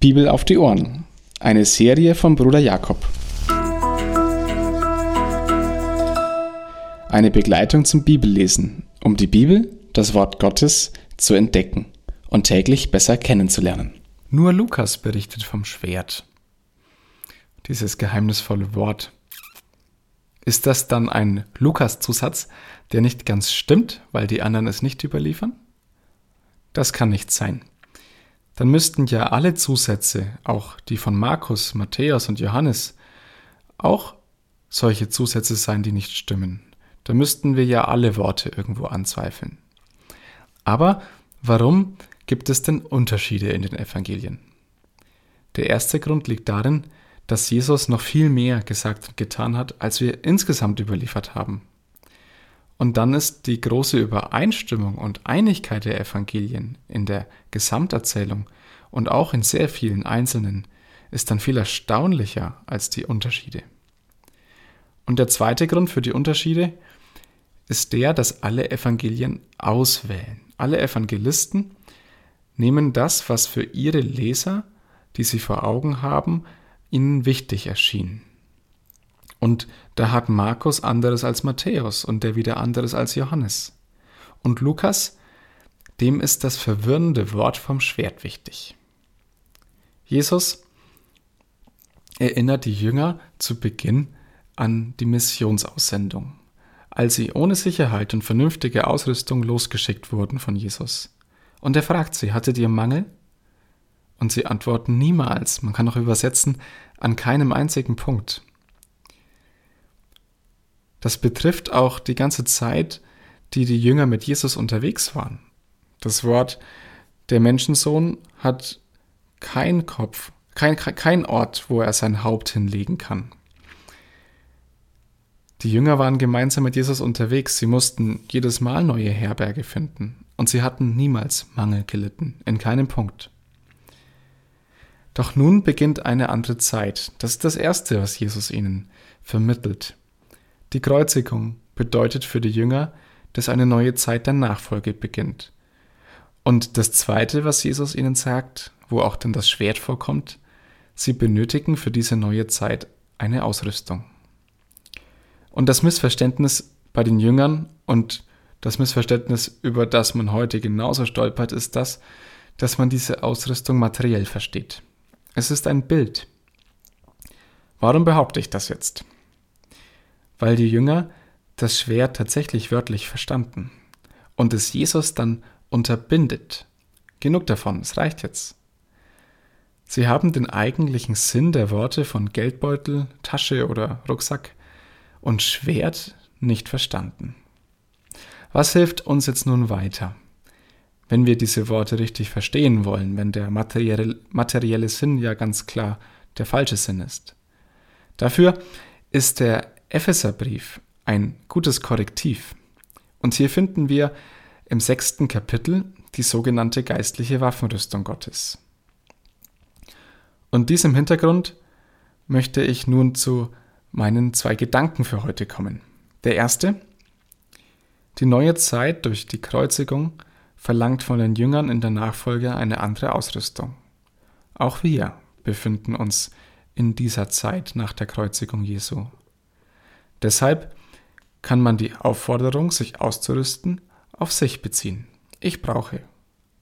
Bibel auf die Ohren. Eine Serie von Bruder Jakob. Eine Begleitung zum Bibellesen, um die Bibel, das Wort Gottes, zu entdecken und täglich besser kennenzulernen. Nur Lukas berichtet vom Schwert. Dieses geheimnisvolle Wort. Ist das dann ein Lukas-Zusatz, der nicht ganz stimmt, weil die anderen es nicht überliefern? Das kann nicht sein dann müssten ja alle Zusätze, auch die von Markus, Matthäus und Johannes, auch solche Zusätze sein, die nicht stimmen. Da müssten wir ja alle Worte irgendwo anzweifeln. Aber warum gibt es denn Unterschiede in den Evangelien? Der erste Grund liegt darin, dass Jesus noch viel mehr gesagt und getan hat, als wir insgesamt überliefert haben. Und dann ist die große Übereinstimmung und Einigkeit der Evangelien in der Gesamterzählung und auch in sehr vielen einzelnen ist dann viel erstaunlicher als die Unterschiede. Und der zweite Grund für die Unterschiede ist der, dass alle Evangelien auswählen. Alle Evangelisten nehmen das, was für ihre Leser, die sie vor Augen haben, ihnen wichtig erschien. Und da hat Markus anderes als Matthäus und der wieder anderes als Johannes. Und Lukas, dem ist das verwirrende Wort vom Schwert wichtig. Jesus erinnert die Jünger zu Beginn an die Missionsaussendung, als sie ohne Sicherheit und vernünftige Ausrüstung losgeschickt wurden von Jesus. Und er fragt sie, hattet ihr Mangel? Und sie antworten niemals, man kann auch übersetzen, an keinem einzigen Punkt. Das betrifft auch die ganze Zeit, die die Jünger mit Jesus unterwegs waren. Das Wort der Menschensohn hat kein Kopf, kein, kein Ort, wo er sein Haupt hinlegen kann. Die Jünger waren gemeinsam mit Jesus unterwegs, sie mussten jedes Mal neue Herberge finden, und sie hatten niemals Mangel gelitten, in keinem Punkt. Doch nun beginnt eine andere Zeit. Das ist das Erste, was Jesus ihnen vermittelt. Die Kreuzigung bedeutet für die Jünger, dass eine neue Zeit der Nachfolge beginnt. Und das Zweite, was Jesus ihnen sagt, wo auch dann das Schwert vorkommt, sie benötigen für diese neue Zeit eine Ausrüstung. Und das Missverständnis bei den Jüngern und das Missverständnis, über das man heute genauso stolpert, ist das, dass man diese Ausrüstung materiell versteht. Es ist ein Bild. Warum behaupte ich das jetzt? Weil die Jünger das Schwert tatsächlich wörtlich verstanden und es Jesus dann unterbindet. Genug davon, es reicht jetzt. Sie haben den eigentlichen Sinn der Worte von Geldbeutel, Tasche oder Rucksack und Schwert nicht verstanden. Was hilft uns jetzt nun weiter, wenn wir diese Worte richtig verstehen wollen, wenn der materielle, materielle Sinn ja ganz klar der falsche Sinn ist? Dafür ist der Epheserbrief ein gutes Korrektiv. Und hier finden wir im sechsten Kapitel die sogenannte geistliche Waffenrüstung Gottes. Und diesem Hintergrund möchte ich nun zu meinen zwei Gedanken für heute kommen. Der erste, die neue Zeit durch die Kreuzigung verlangt von den Jüngern in der Nachfolge eine andere Ausrüstung. Auch wir befinden uns in dieser Zeit nach der Kreuzigung Jesu. Deshalb kann man die Aufforderung, sich auszurüsten, auf sich beziehen. Ich brauche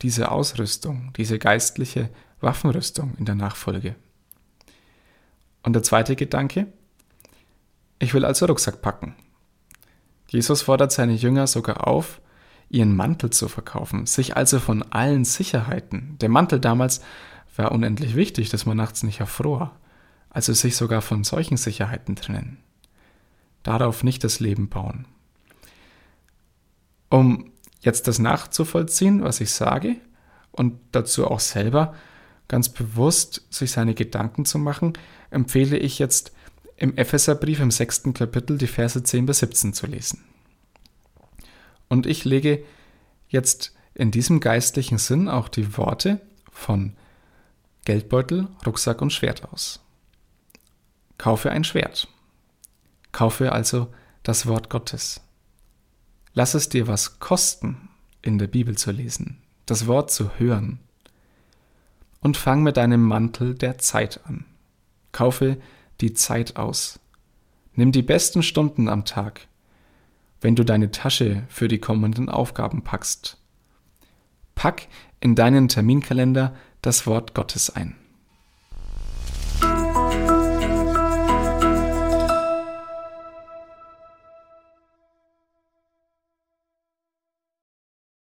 diese Ausrüstung, diese geistliche Waffenrüstung in der Nachfolge. Und der zweite Gedanke, ich will also Rucksack packen. Jesus fordert seine Jünger sogar auf, ihren Mantel zu verkaufen, sich also von allen Sicherheiten. Der Mantel damals war unendlich wichtig, dass man nachts nicht erfror, also sich sogar von solchen Sicherheiten trennen darauf nicht das Leben bauen. Um jetzt das nachzuvollziehen, was ich sage, und dazu auch selber ganz bewusst sich seine Gedanken zu machen, empfehle ich jetzt im Epheserbrief im sechsten Kapitel die Verse 10 bis 17 zu lesen. Und ich lege jetzt in diesem geistlichen Sinn auch die Worte von Geldbeutel, Rucksack und Schwert aus. Kaufe ein Schwert. Kaufe also das Wort Gottes. Lass es dir was kosten, in der Bibel zu lesen, das Wort zu hören. und fang mit deinem Mantel der Zeit an. Kaufe die Zeit aus. Nimm die besten Stunden am Tag, wenn du deine Tasche für die kommenden Aufgaben packst. Pack in deinen Terminkalender das Wort Gottes ein.